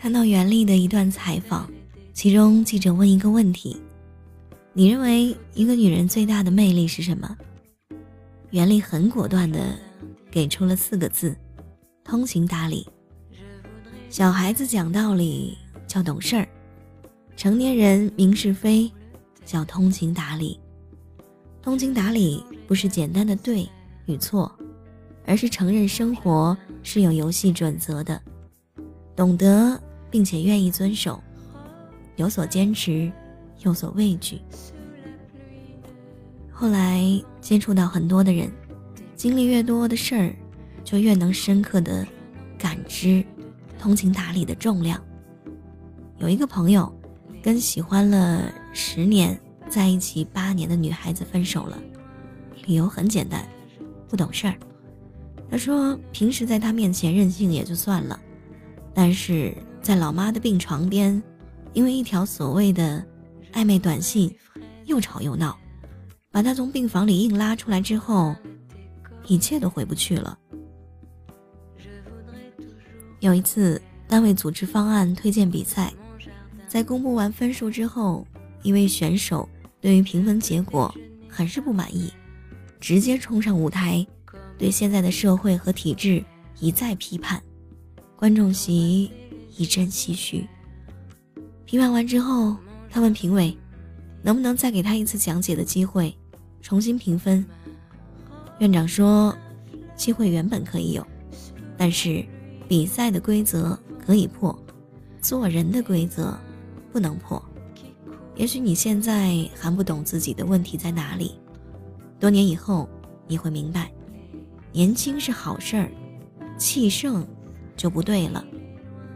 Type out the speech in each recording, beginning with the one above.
看到袁立的一段采访，其中记者问一个问题：“你认为一个女人最大的魅力是什么？”袁立很果断地给出了四个字：通情达理。小孩子讲道理叫懂事儿，成年人明是非叫通情达理。通情达理不是简单的对与错，而是承认生活是有游戏准则的，懂得并且愿意遵守，有所坚持，有所畏惧。后来接触到很多的人，经历越多的事儿，就越能深刻的感知通情达理的重量。有一个朋友跟喜欢了十年。在一起八年的女孩子分手了，理由很简单，不懂事儿。他说平时在他面前任性也就算了，但是在老妈的病床边，因为一条所谓的暧昧短信，又吵又闹，把他从病房里硬拉出来之后，一切都回不去了。有一次单位组织方案推荐比赛，在公布完分数之后，一位选手。对于评分结果很是不满意，直接冲上舞台，对现在的社会和体制一再批判。观众席一阵唏嘘。批判完之后，他问评委，能不能再给他一次讲解的机会，重新评分？院长说，机会原本可以有，但是比赛的规则可以破，做人的规则不能破。也许你现在还不懂自己的问题在哪里，多年以后你会明白，年轻是好事儿，气盛就不对了，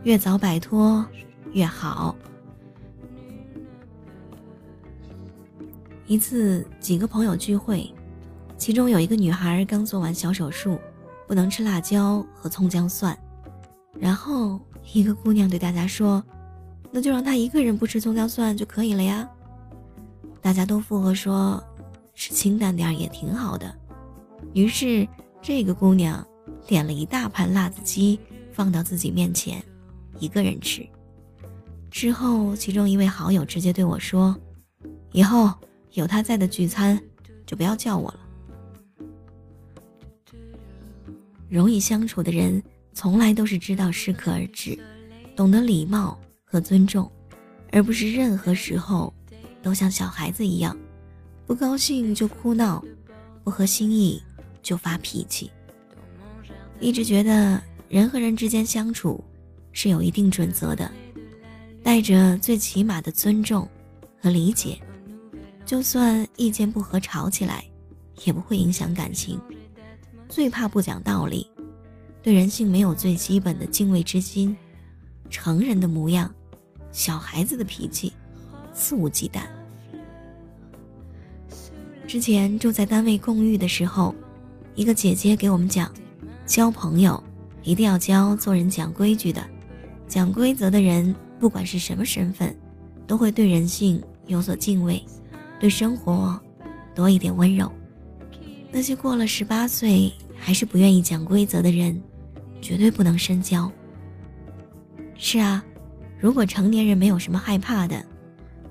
越早摆脱越好。一次几个朋友聚会，其中有一个女孩刚做完小手术，不能吃辣椒和葱姜蒜，然后一个姑娘对大家说。那就让她一个人不吃葱姜蒜就可以了呀。大家都附和说，吃清淡点也挺好的。于是这个姑娘点了一大盘辣子鸡放到自己面前，一个人吃。之后，其中一位好友直接对我说：“以后有他在的聚餐，就不要叫我了。”容易相处的人，从来都是知道适可而止，懂得礼貌。和尊重，而不是任何时候都像小孩子一样，不高兴就哭闹，不合心意就发脾气。一直觉得人和人之间相处是有一定准则的，带着最起码的尊重和理解，就算意见不合吵起来，也不会影响感情。最怕不讲道理，对人性没有最基本的敬畏之心，成人的模样。小孩子的脾气，肆无忌惮。之前住在单位公寓的时候，一个姐姐给我们讲，交朋友一定要交做人讲规矩的、讲规则的人。不管是什么身份，都会对人性有所敬畏，对生活多一点温柔。那些过了十八岁还是不愿意讲规则的人，绝对不能深交。是啊。如果成年人没有什么害怕的，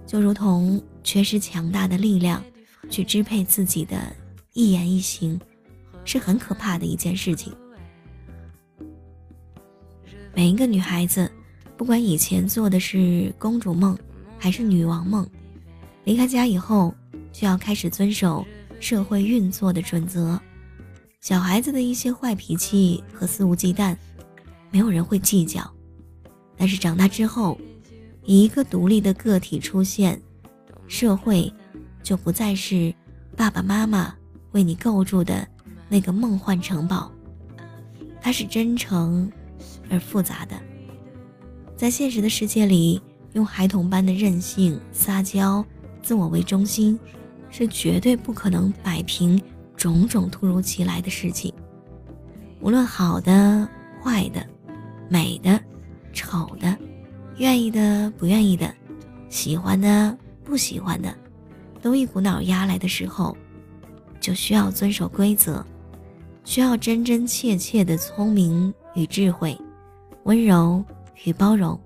就如同缺失强大的力量去支配自己的一言一行，是很可怕的一件事情。每一个女孩子，不管以前做的是公主梦还是女王梦，离开家以后就要开始遵守社会运作的准则。小孩子的一些坏脾气和肆无忌惮，没有人会计较。但是长大之后，以一个独立的个体出现，社会就不再是爸爸妈妈为你构筑的那个梦幻城堡，它是真诚而复杂的。在现实的世界里，用孩童般的任性、撒娇、自我为中心，是绝对不可能摆平种种突如其来的事情。无论好的、坏的、美的。丑的，愿意的，不愿意的，喜欢的，不喜欢的，都一股脑压来的时候，就需要遵守规则，需要真真切切的聪明与智慧，温柔与包容，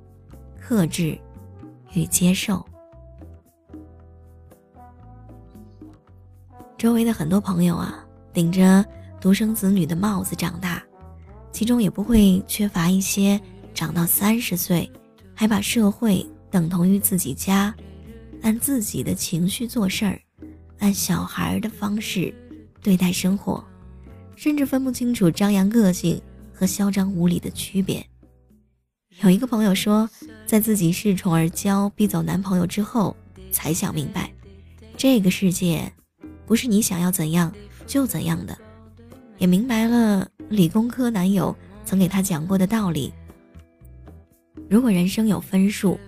克制与接受。周围的很多朋友啊，顶着独生子女的帽子长大，其中也不会缺乏一些长到三十岁，还把社会等同于自己家，按自己的情绪做事儿，按小孩的方式对待生活。甚至分不清楚张扬个性和嚣张无礼的区别。有一个朋友说，在自己恃宠而骄、逼走男朋友之后，才想明白，这个世界不是你想要怎样就怎样的。也明白了理工科男友曾给他讲过的道理：如果人生有分数，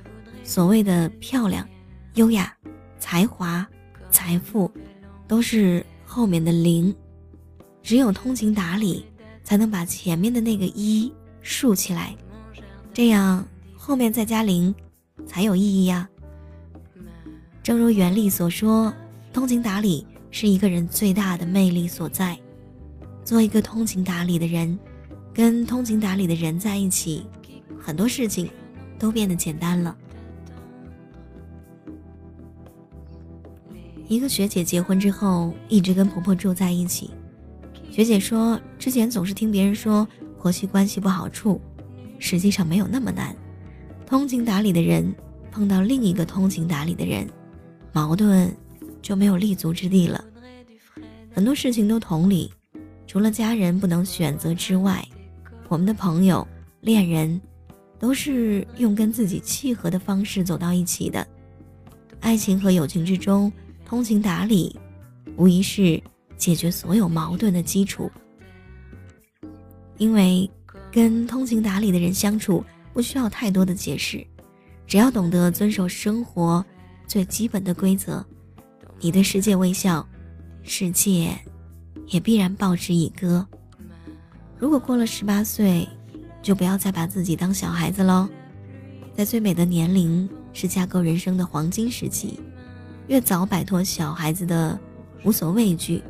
所谓的漂亮、优雅、才华、财富，都是后面的零。只有通情达理，才能把前面的那个一竖起来，这样后面再加零，才有意义呀。正如原力所说，通情达理是一个人最大的魅力所在。做一个通情达理的人，跟通情达理的人在一起，很多事情都变得简单了。一个学姐结婚之后，一直跟婆婆住在一起。学姐说，之前总是听别人说婆媳关系不好处，实际上没有那么难。通情达理的人碰到另一个通情达理的人，矛盾就没有立足之地了。很多事情都同理，除了家人不能选择之外，我们的朋友、恋人都是用跟自己契合的方式走到一起的。爱情和友情之中，通情达理无疑是。解决所有矛盾的基础，因为跟通情达理的人相处不需要太多的解释，只要懂得遵守生活最基本的规则，你对世界微笑，世界也必然报之以歌。如果过了十八岁，就不要再把自己当小孩子喽，在最美的年龄是架构人生的黄金时期，越早摆脱小孩子的无所畏惧。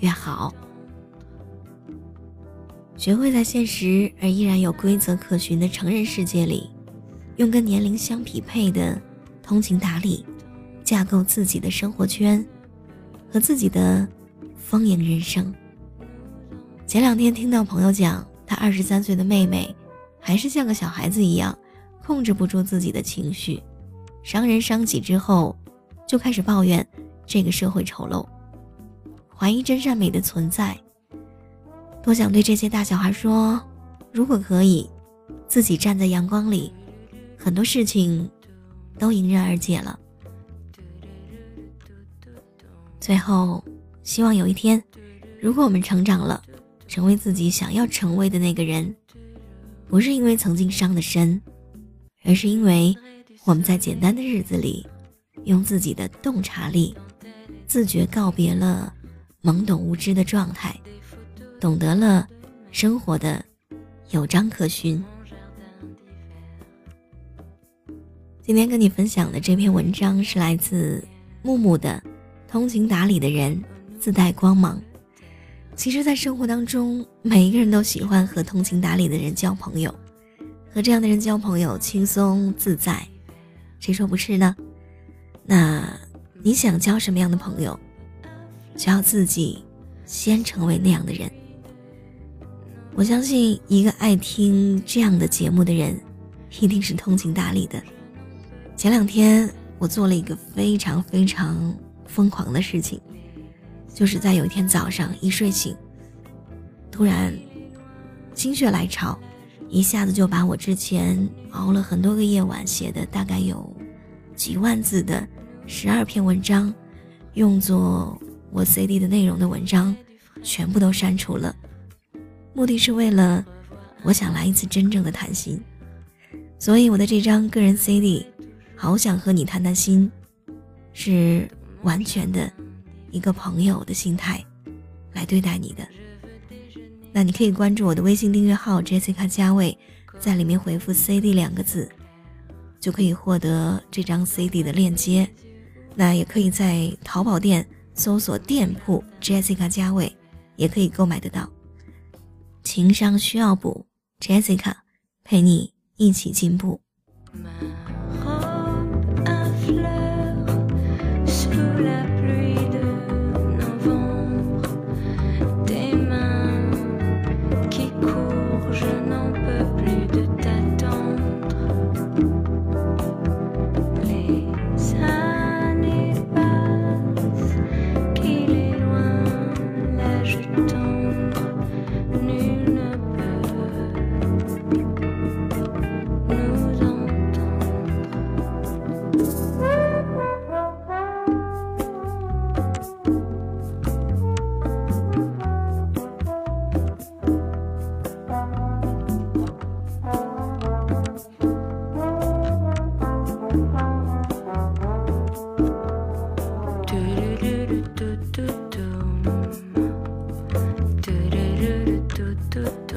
越好，学会在现实而依然有规则可循的成人世界里，用跟年龄相匹配的通情达理，架构自己的生活圈和自己的丰盈人生。前两天听到朋友讲，他二十三岁的妹妹，还是像个小孩子一样，控制不住自己的情绪，伤人伤己之后，就开始抱怨这个社会丑陋。怀疑真善美的存在，多想对这些大小孩说：如果可以，自己站在阳光里，很多事情都迎刃而解了。最后，希望有一天，如果我们成长了，成为自己想要成为的那个人，不是因为曾经伤的深，而是因为我们在简单的日子里，用自己的洞察力，自觉告别了。懵懂无知的状态，懂得了生活的有章可循。今天跟你分享的这篇文章是来自木木的《通情达理的人自带光芒》。其实，在生活当中，每一个人都喜欢和通情达理的人交朋友，和这样的人交朋友轻松自在，谁说不是呢？那你想交什么样的朋友？需要自己先成为那样的人。我相信，一个爱听这样的节目的人，一定是通情达理的。前两天，我做了一个非常非常疯狂的事情，就是在有一天早上一睡醒，突然心血来潮，一下子就把我之前熬了很多个夜晚写的大概有几万字的十二篇文章，用作。我 CD 的内容的文章，全部都删除了，目的是为了我想来一次真正的谈心，所以我的这张个人 CD，好想和你谈谈心，是完全的一个朋友的心态来对待你的。那你可以关注我的微信订阅号 Jessica 加位，在里面回复 CD 两个字，就可以获得这张 CD 的链接。那也可以在淘宝店。搜索店铺 Jessica 加位，也可以购买得到。情商需要补，Jessica 陪你一起进步。tout.